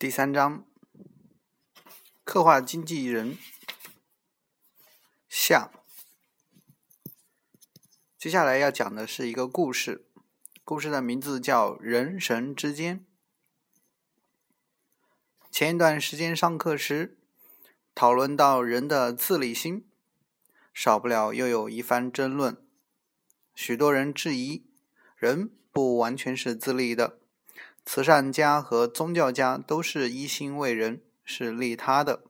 第三章，刻画经纪人下。接下来要讲的是一个故事，故事的名字叫《人神之间》。前一段时间上课时，讨论到人的自利心，少不了又有一番争论。许多人质疑，人不完全是自利的。慈善家和宗教家都是一心为人，是利他的。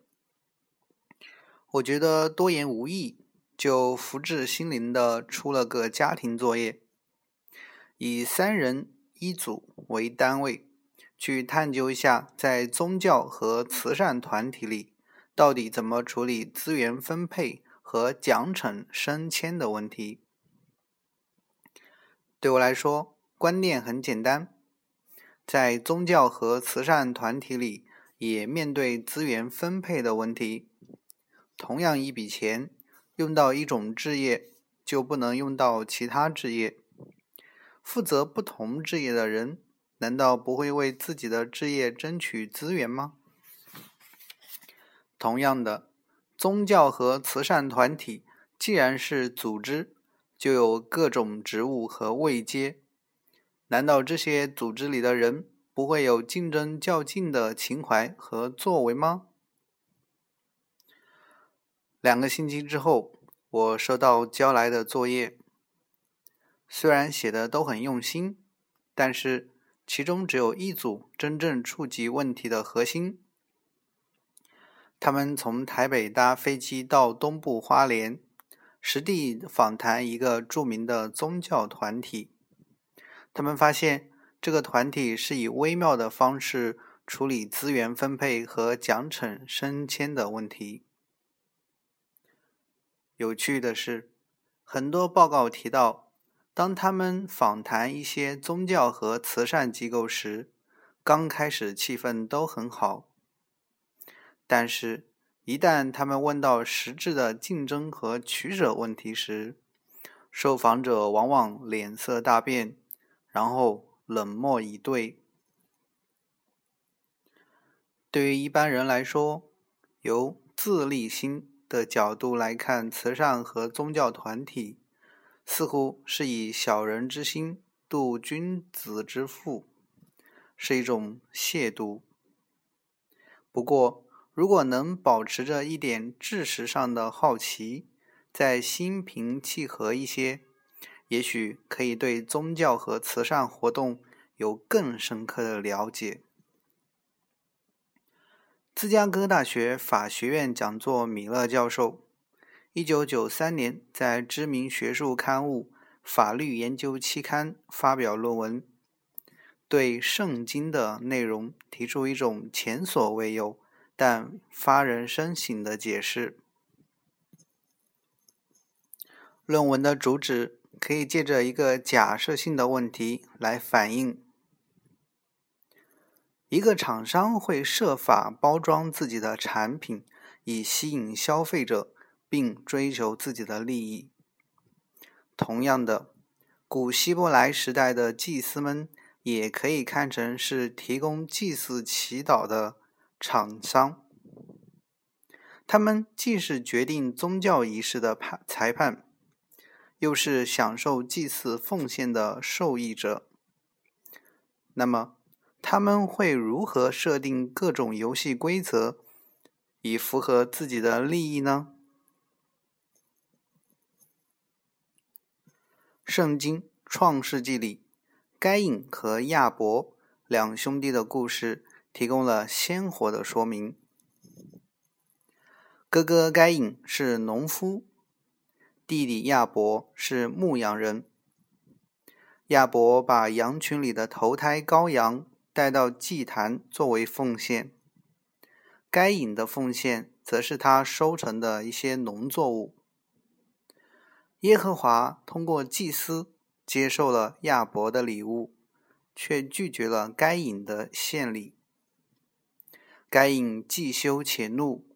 我觉得多言无益，就福至心灵的出了个家庭作业，以三人一组为单位，去探究一下在宗教和慈善团体里，到底怎么处理资源分配和奖惩升迁的问题。对我来说，观念很简单。在宗教和慈善团体里，也面对资源分配的问题。同样一笔钱，用到一种置业，就不能用到其他置业。负责不同置业的人，难道不会为自己的置业争取资源吗？同样的，宗教和慈善团体既然是组织，就有各种职务和位阶。难道这些组织里的人不会有竞争较劲的情怀和作为吗？两个星期之后，我收到交来的作业，虽然写的都很用心，但是其中只有一组真正触及问题的核心。他们从台北搭飞机到东部花莲，实地访谈一个著名的宗教团体。他们发现，这个团体是以微妙的方式处理资源分配和奖惩升迁的问题。有趣的是，很多报告提到，当他们访谈一些宗教和慈善机构时，刚开始气氛都很好，但是，一旦他们问到实质的竞争和取舍问题时，受访者往往脸色大变。然后冷漠以对。对于一般人来说，由自利心的角度来看，慈善和宗教团体似乎是以小人之心度君子之腹，是一种亵渎。不过，如果能保持着一点知识上的好奇，再心平气和一些。也许可以对宗教和慈善活动有更深刻的了解。芝加哥大学法学院讲座米勒教授，一九九三年在知名学术刊物《法律研究期刊》发表论文，对圣经的内容提出一种前所未有但发人深省的解释。论文的主旨。可以借着一个假设性的问题来反映：一个厂商会设法包装自己的产品，以吸引消费者，并追求自己的利益。同样的，古希伯来时代的祭司们也可以看成是提供祭祀祈祷的厂商，他们既是决定宗教仪式的判裁判。又是享受祭祀奉献的受益者，那么他们会如何设定各种游戏规则，以符合自己的利益呢？圣经创世纪里，该隐和亚伯两兄弟的故事提供了鲜活的说明。哥哥该隐是农夫。弟弟亚伯是牧羊人。亚伯把羊群里的头胎羔羊带到祭坛作为奉献，该隐的奉献则是他收成的一些农作物。耶和华通过祭司接受了亚伯的礼物，却拒绝了该隐的献礼。该隐既羞且怒，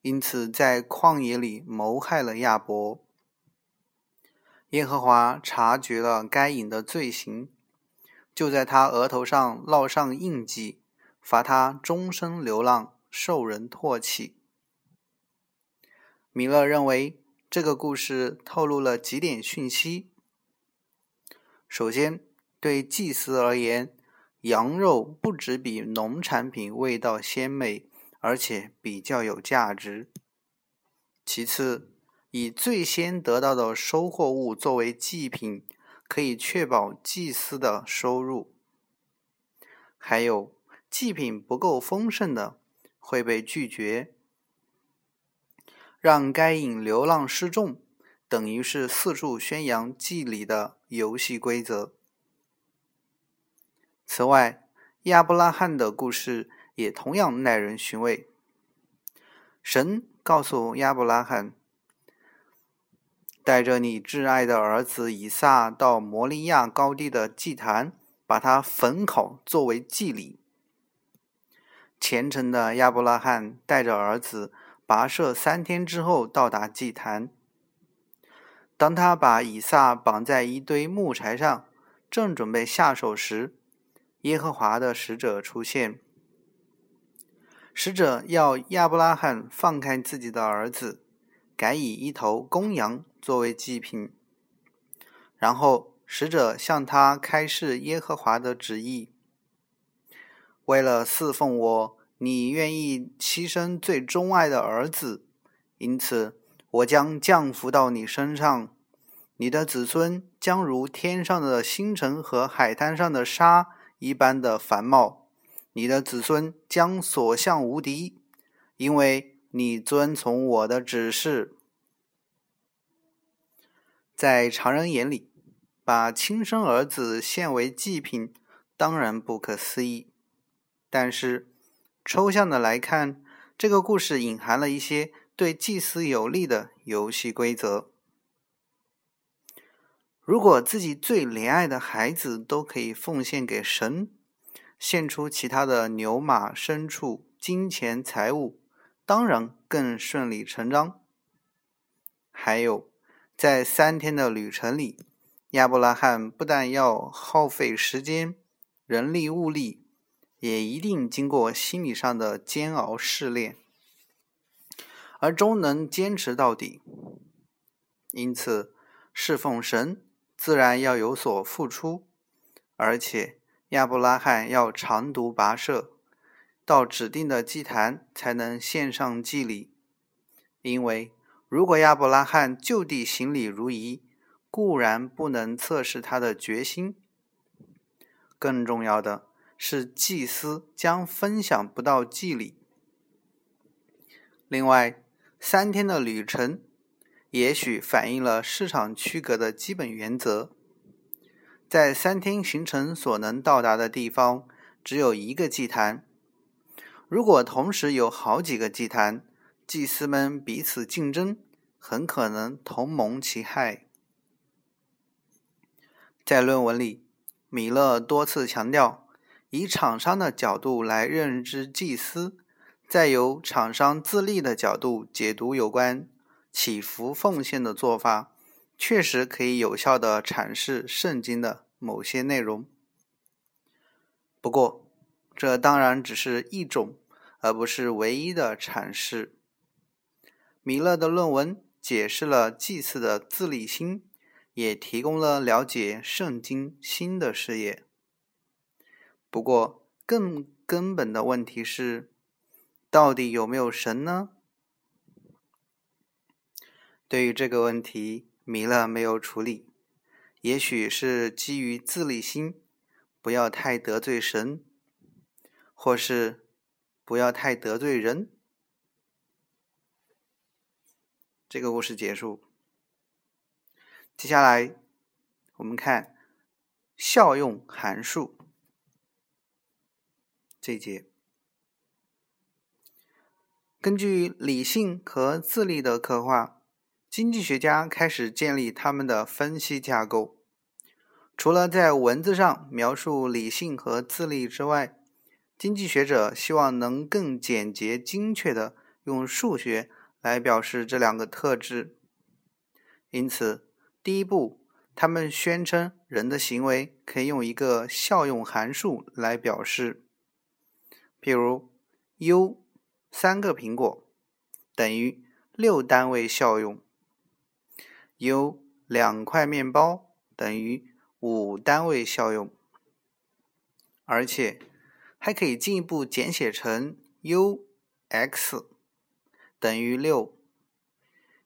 因此在旷野里谋害了亚伯。耶和华察觉了该隐的罪行，就在他额头上烙上印记，罚他终身流浪，受人唾弃。米勒认为，这个故事透露了几点讯息。首先，对祭司而言，羊肉不只比农产品味道鲜美，而且比较有价值。其次，以最先得到的收获物作为祭品，可以确保祭司的收入。还有，祭品不够丰盛的会被拒绝。让该隐流浪失众，等于是四处宣扬祭礼的游戏规则。此外，亚伯拉罕的故事也同样耐人寻味。神告诉亚伯拉罕：“带着你挚爱的儿子以撒到摩利亚高地的祭坛，把他焚烤作为祭礼。”虔诚的亚伯拉罕带着儿子。跋涉三天之后到达祭坛。当他把以撒绑在一堆木柴上，正准备下手时，耶和华的使者出现。使者要亚伯拉罕放开自己的儿子，改以一头公羊作为祭品。然后使者向他开示耶和华的旨意：为了侍奉我。你愿意牺牲最钟爱的儿子，因此我将降福到你身上。你的子孙将如天上的星辰和海滩上的沙一般的繁茂。你的子孙将所向无敌，因为你遵从我的指示。在常人眼里，把亲生儿子献为祭品，当然不可思议。但是，抽象的来看，这个故事隐含了一些对祭司有利的游戏规则。如果自己最怜爱的孩子都可以奉献给神，献出其他的牛马、牲畜、金钱、财物，当然更顺理成章。还有，在三天的旅程里，亚伯拉罕不但要耗费时间、人力、物力。也一定经过心理上的煎熬试炼，而终能坚持到底。因此，侍奉神自然要有所付出，而且亚伯拉罕要长途跋涉到指定的祭坛才能献上祭礼。因为如果亚伯拉罕就地行礼如仪，固然不能测试他的决心，更重要的。是祭司将分享不到祭礼。另外，三天的旅程也许反映了市场区隔的基本原则。在三天行程所能到达的地方，只有一个祭坛。如果同时有好几个祭坛，祭司们彼此竞争，很可能同盟其害。在论文里，米勒多次强调。以厂商的角度来认知祭司，再由厂商自立的角度解读有关祈福奉献的做法，确实可以有效的阐释圣经的某些内容。不过，这当然只是一种，而不是唯一的阐释。米勒的论文解释了祭祀的自立心，也提供了了解圣经新的视野。不过，更根本的问题是，到底有没有神呢？对于这个问题，米勒没有处理。也许是基于自立心，不要太得罪神，或是不要太得罪人。这个故事结束。接下来，我们看效用函数。这一节，根据理性和自立的刻画，经济学家开始建立他们的分析架构。除了在文字上描述理性和自立之外，经济学者希望能更简洁、精确的用数学来表示这两个特质。因此，第一步，他们宣称人的行为可以用一个效用函数来表示。譬如，U 三个苹果等于六单位效用，U 两块面包等于五单位效用，而且还可以进一步简写成 U(x) 等于六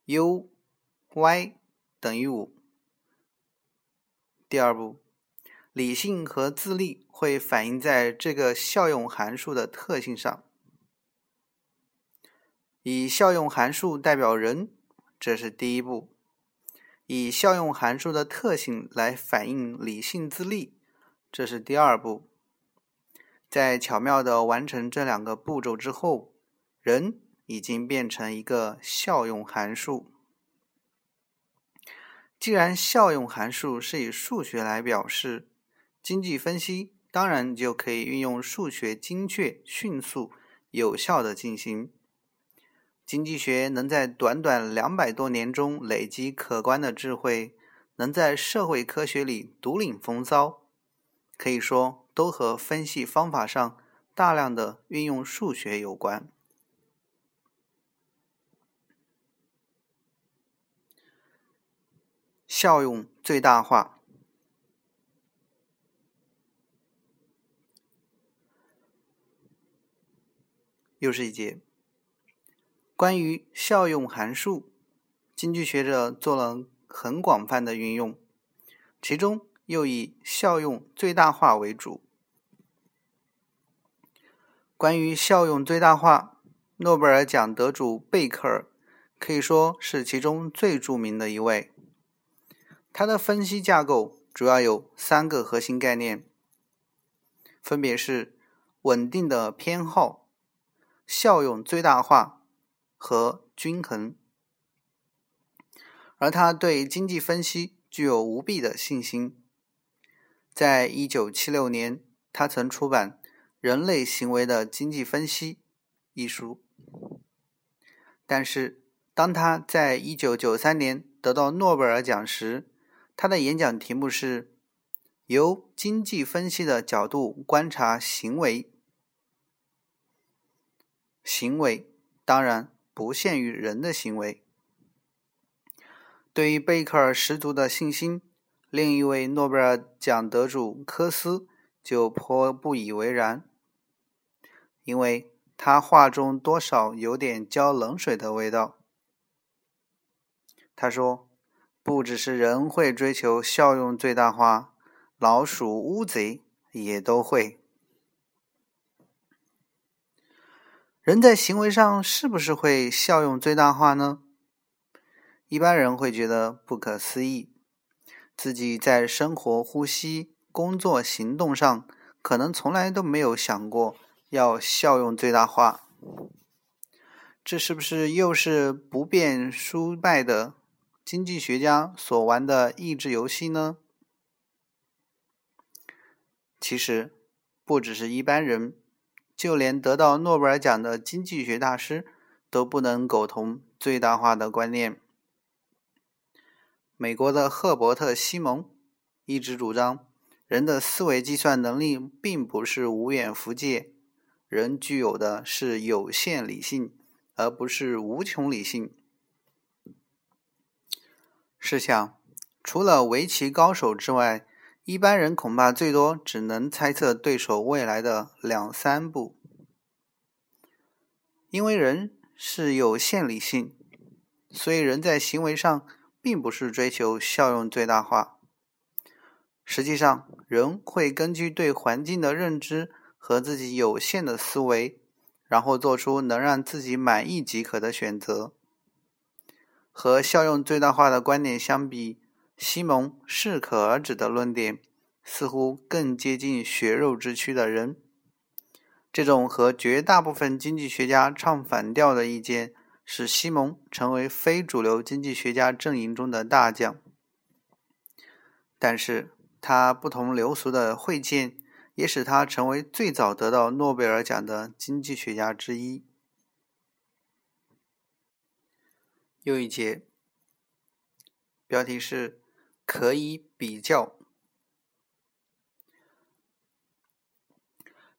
，U(y) 等于五。第二步，理性和自立会反映在这个效用函数的特性上。以效用函数代表人，这是第一步；以效用函数的特性来反映理性自立，这是第二步。在巧妙的完成这两个步骤之后，人已经变成一个效用函数。既然效用函数是以数学来表示，经济分析当然就可以运用数学精确、迅速、有效的进行。经济学能在短短两百多年中累积可观的智慧，能在社会科学里独领风骚，可以说都和分析方法上大量的运用数学有关。效用最大化，又是一节关于效用函数，经济学者做了很广泛的运用，其中又以效用最大化为主。关于效用最大化，诺贝尔奖得主贝克尔可以说是其中最著名的一位。他的分析架构主要有三个核心概念，分别是稳定的偏好、效用最大化和均衡。而他对经济分析具有无比的信心。在一九七六年，他曾出版《人类行为的经济分析》一书。但是，当他在一九九三年得到诺贝尔奖时，他的演讲题目是“由经济分析的角度观察行为”。行为当然不限于人的行为。对于贝克尔十足的信心，另一位诺贝尔奖得主科斯就颇不以为然，因为他话中多少有点浇冷水的味道。他说。不只是人会追求效用最大化，老鼠、乌贼也都会。人在行为上是不是会效用最大化呢？一般人会觉得不可思议，自己在生活、呼吸、工作、行动上，可能从来都没有想过要效用最大化。这是不是又是不变输败的？经济学家所玩的益智游戏呢？其实不只是一般人，就连得到诺贝尔奖的经济学大师都不能苟同最大化的观念。美国的赫伯特·西蒙一直主张，人的思维计算能力并不是无远弗届，人具有的是有限理性，而不是无穷理性。试想，除了围棋高手之外，一般人恐怕最多只能猜测对手未来的两三步。因为人是有限理性，所以人在行为上并不是追求效用最大化。实际上，人会根据对环境的认知和自己有限的思维，然后做出能让自己满意即可的选择。和效用最大化的观点相比，西蒙适可而止的论点似乎更接近血肉之躯的人。这种和绝大部分经济学家唱反调的意见，使西蒙成为非主流经济学家阵营中的大将。但是他不同流俗的会见，也使他成为最早得到诺贝尔奖的经济学家之一。又一节，标题是“可以比较”。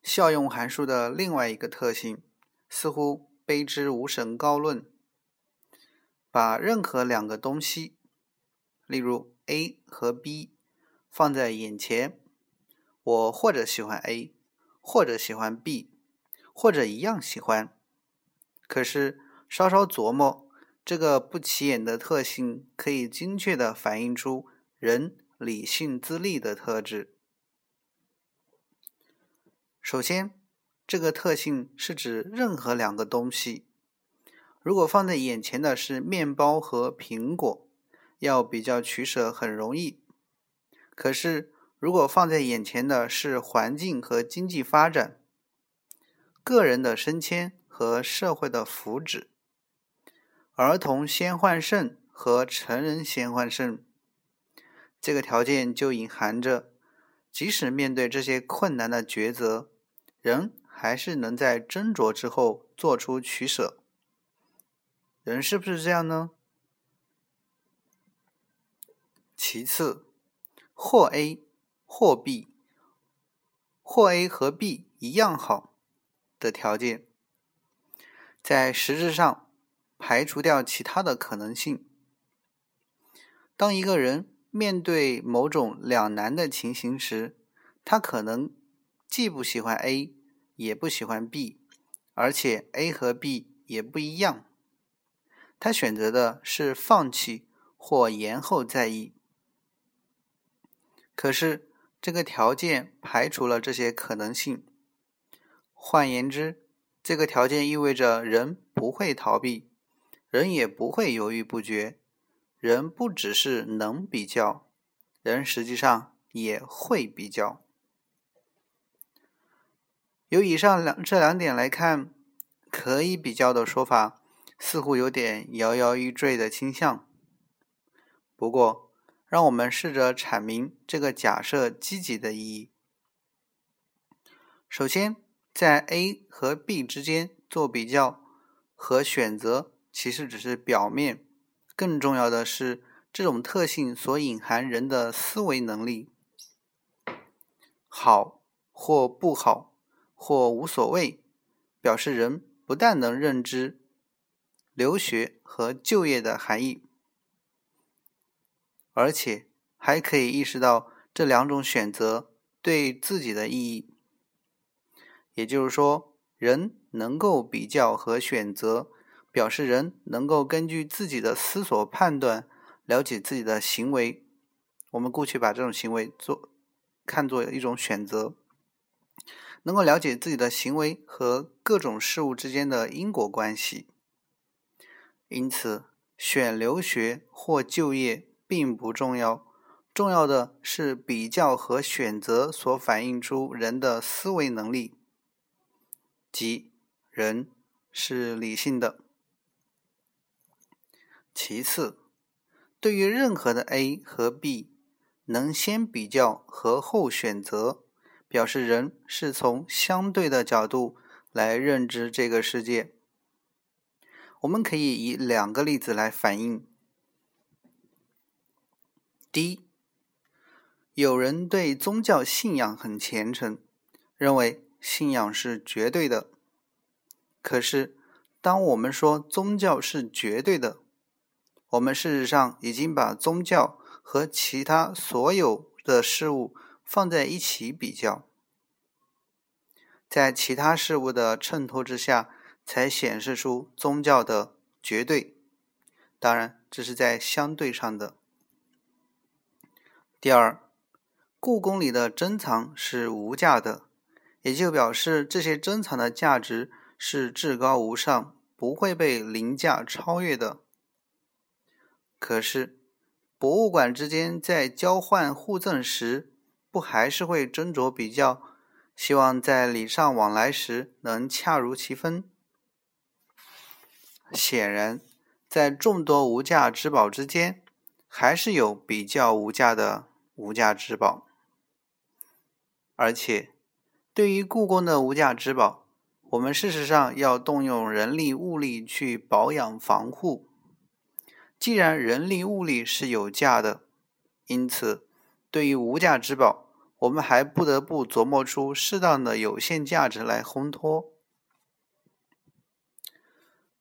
效用函数的另外一个特性，似乎卑之无神高论。把任何两个东西，例如 A 和 B，放在眼前，我或者喜欢 A，或者喜欢 B，或者一样喜欢。可是稍稍琢磨，这个不起眼的特性，可以精确地反映出人理性自立的特质。首先，这个特性是指任何两个东西。如果放在眼前的是面包和苹果，要比较取舍很容易。可是，如果放在眼前的是环境和经济发展、个人的升迁和社会的福祉、儿童先换肾和成人先换肾，这个条件就隐含着，即使面对这些困难的抉择，人还是能在斟酌之后做出取舍。人是不是这样呢？其次，或 A 或 B，或 A 和 B 一样好的条件，在实质上排除掉其他的可能性。当一个人面对某种两难的情形时，他可能既不喜欢 A，也不喜欢 B，而且 A 和 B 也不一样。他选择的是放弃或延后在意，可是这个条件排除了这些可能性。换言之，这个条件意味着人不会逃避，人也不会犹豫不决，人不只是能比较，人实际上也会比较。由以上两这两点来看，可以比较的说法。似乎有点摇摇欲坠的倾向。不过，让我们试着阐明这个假设积极的意义。首先，在 A 和 B 之间做比较和选择，其实只是表面。更重要的是，这种特性所隐含人的思维能力。好或不好，或无所谓，表示人不但能认知。留学和就业的含义，而且还可以意识到这两种选择对自己的意义。也就是说，人能够比较和选择，表示人能够根据自己的思索判断，了解自己的行为。我们姑且把这种行为做看作一种选择，能够了解自己的行为和各种事物之间的因果关系。因此，选留学或就业并不重要，重要的是比较和选择所反映出人的思维能力，即人是理性的。其次，对于任何的 A 和 B，能先比较和后选择，表示人是从相对的角度来认知这个世界。我们可以以两个例子来反映。第一，有人对宗教信仰很虔诚，认为信仰是绝对的。可是，当我们说宗教是绝对的，我们事实上已经把宗教和其他所有的事物放在一起比较，在其他事物的衬托之下。才显示出宗教的绝对，当然这是在相对上的。第二，故宫里的珍藏是无价的，也就表示这些珍藏的价值是至高无上，不会被凌驾超越的。可是，博物馆之间在交换互赠时，不还是会斟酌比较，希望在礼尚往来时能恰如其分？显然，在众多无价之宝之间，还是有比较无价的无价之宝。而且，对于故宫的无价之宝，我们事实上要动用人力物力去保养防护。既然人力物力是有价的，因此，对于无价之宝，我们还不得不琢磨出适当的有限价值来烘托。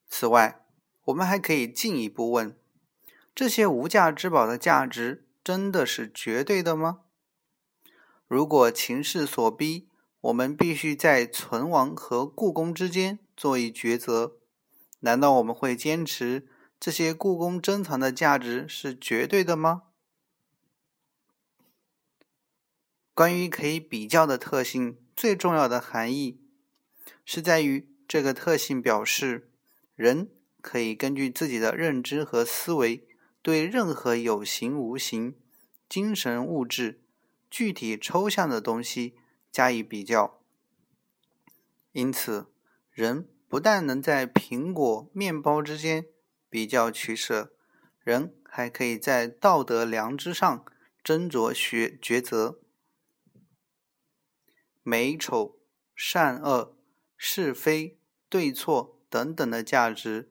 此外，我们还可以进一步问：这些无价之宝的价值真的是绝对的吗？如果情势所逼，我们必须在存亡和故宫之间做一抉择，难道我们会坚持这些故宫珍藏的价值是绝对的吗？关于可以比较的特性，最重要的含义是在于这个特性表示人可以根据自己的认知和思维，对任何有形无形、精神物质、具体抽象的东西加以比较。因此，人不但能在苹果、面包之间比较取舍，人还可以在道德良知上斟酌抉抉择。美丑、善恶、是非、对错等等的价值，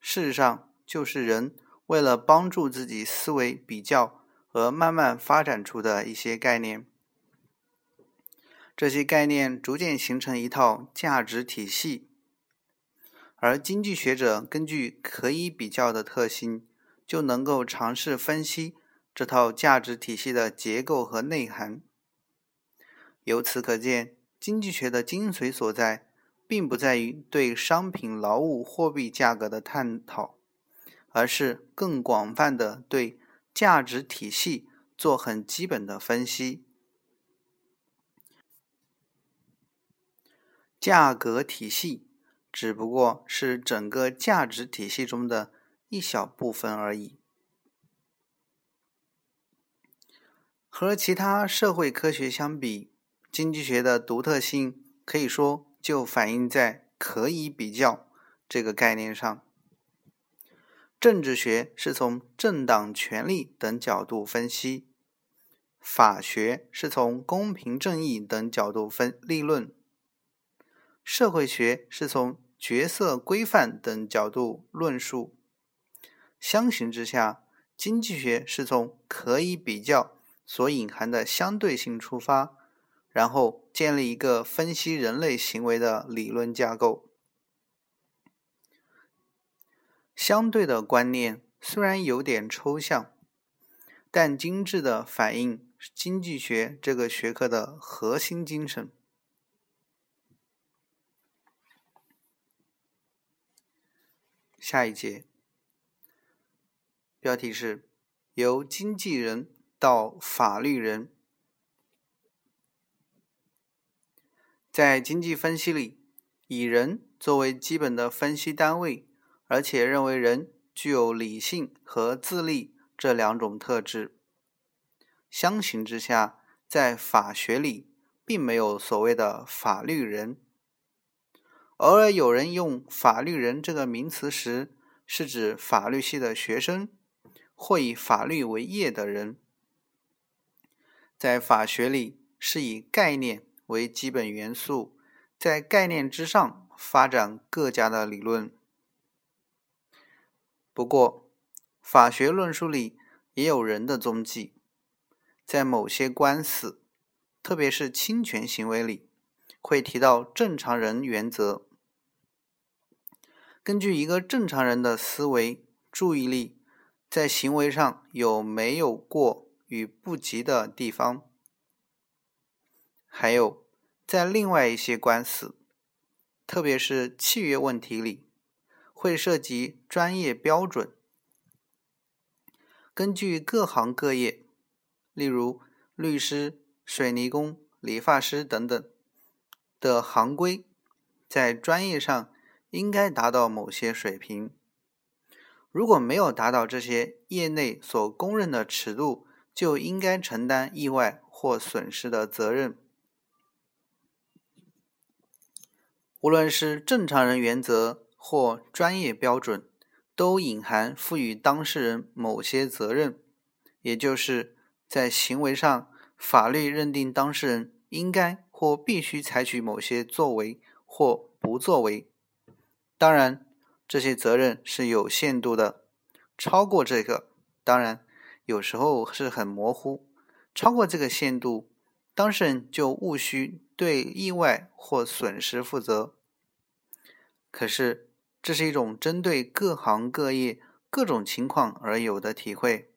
事实上就是人为了帮助自己思维比较而慢慢发展出的一些概念。这些概念逐渐形成一套价值体系，而经济学者根据可以比较的特性，就能够尝试分析这套价值体系的结构和内涵。由此可见，经济学的精髓所在，并不在于对商品、劳务、货币价格的探讨，而是更广泛的对价值体系做很基本的分析。价格体系只不过是整个价值体系中的一小部分而已。和其他社会科学相比，经济学的独特性可以说就反映在“可以比较”这个概念上。政治学是从政党权力等角度分析，法学是从公平正义等角度分立论，社会学是从角色规范等角度论述。相形之下，经济学是从可以比较所隐含的相对性出发。然后建立一个分析人类行为的理论架构。相对的观念虽然有点抽象，但精致的反映经济学这个学科的核心精神。下一节标题是由经纪人到法律人。在经济分析里，以人作为基本的分析单位，而且认为人具有理性和自立这两种特质。相形之下，在法学里并没有所谓的法律人。偶尔有人用“法律人”这个名词时，是指法律系的学生或以法律为业的人。在法学里，是以概念。为基本元素，在概念之上发展各家的理论。不过，法学论述里也有人的踪迹，在某些官司，特别是侵权行为里，会提到正常人原则。根据一个正常人的思维、注意力，在行为上有没有过与不及的地方。还有，在另外一些官司，特别是契约问题里，会涉及专业标准。根据各行各业，例如律师、水泥工、理发师等等的行规，在专业上应该达到某些水平。如果没有达到这些业内所公认的尺度，就应该承担意外或损失的责任。无论是正常人原则或专业标准，都隐含赋予当事人某些责任，也就是在行为上，法律认定当事人应该或必须采取某些作为或不作为。当然，这些责任是有限度的，超过这个，当然有时候是很模糊。超过这个限度，当事人就务须对意外或损失负责。可是，这是一种针对各行各业各种情况而有的体会，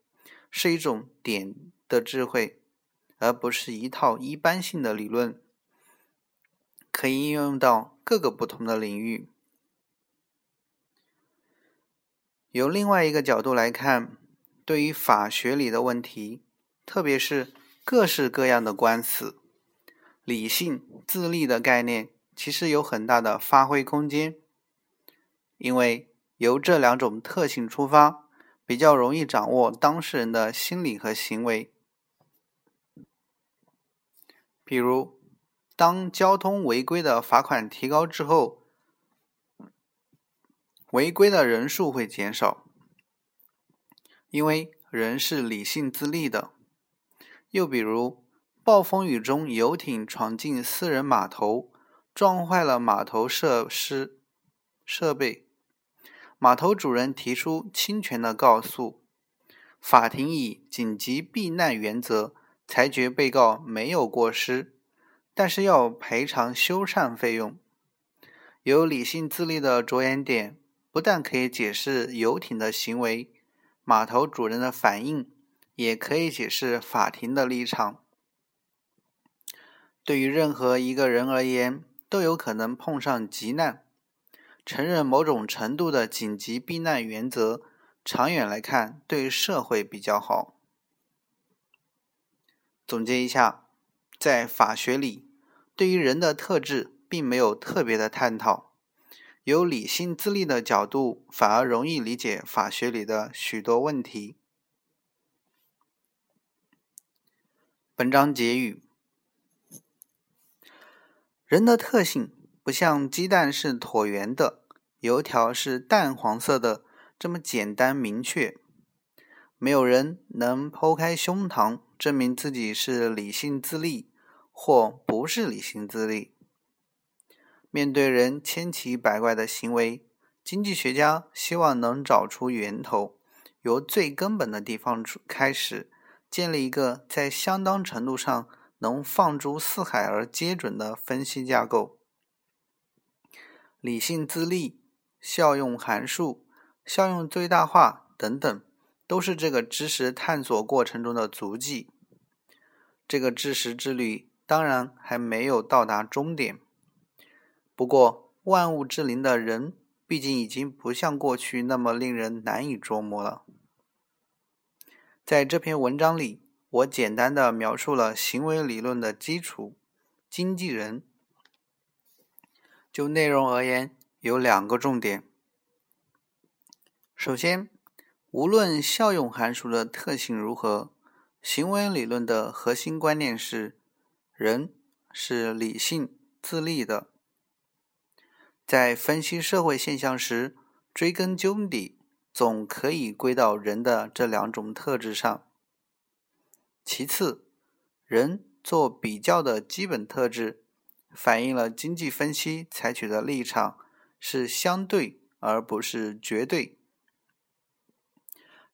是一种点的智慧，而不是一套一般性的理论，可以应用到各个不同的领域。由另外一个角度来看，对于法学里的问题，特别是各式各样的官司，理性自立的概念其实有很大的发挥空间。因为由这两种特性出发，比较容易掌握当事人的心理和行为。比如，当交通违规的罚款提高之后，违规的人数会减少，因为人是理性自立的。又比如，暴风雨中游艇闯进私人码头，撞坏了码头设施设备。码头主人提出侵权的告诉，法庭以紧急避难原则裁决被告没有过失，但是要赔偿修缮费用。有理性自立的着眼点，不但可以解释游艇的行为，码头主人的反应，也可以解释法庭的立场。对于任何一个人而言，都有可能碰上急难。承认某种程度的紧急避难原则，长远来看对社会比较好。总结一下，在法学里，对于人的特质并没有特别的探讨，由理性自立的角度，反而容易理解法学里的许多问题。本章结语：人的特性。不像鸡蛋是椭圆的，油条是淡黄色的这么简单明确。没有人能剖开胸膛证明自己是理性自立或不是理性自立。面对人千奇百怪的行为，经济学家希望能找出源头，由最根本的地方出开始，建立一个在相当程度上能放诸四海而皆准的分析架构。理性自立、效用函数、效用最大化等等，都是这个知识探索过程中的足迹。这个知识之旅当然还没有到达终点。不过，万物之灵的人，毕竟已经不像过去那么令人难以捉摸了。在这篇文章里，我简单的描述了行为理论的基础——经纪人。就内容而言，有两个重点。首先，无论效用函数的特性如何，行为理论的核心观念是：人是理性自立的。在分析社会现象时，追根究底，总可以归到人的这两种特质上。其次，人做比较的基本特质。反映了经济分析采取的立场是相对而不是绝对。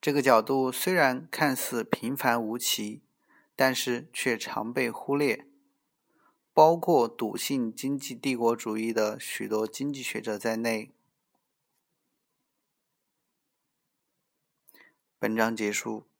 这个角度虽然看似平凡无奇，但是却常被忽略，包括笃信经济帝国主义的许多经济学者在内。本章结束。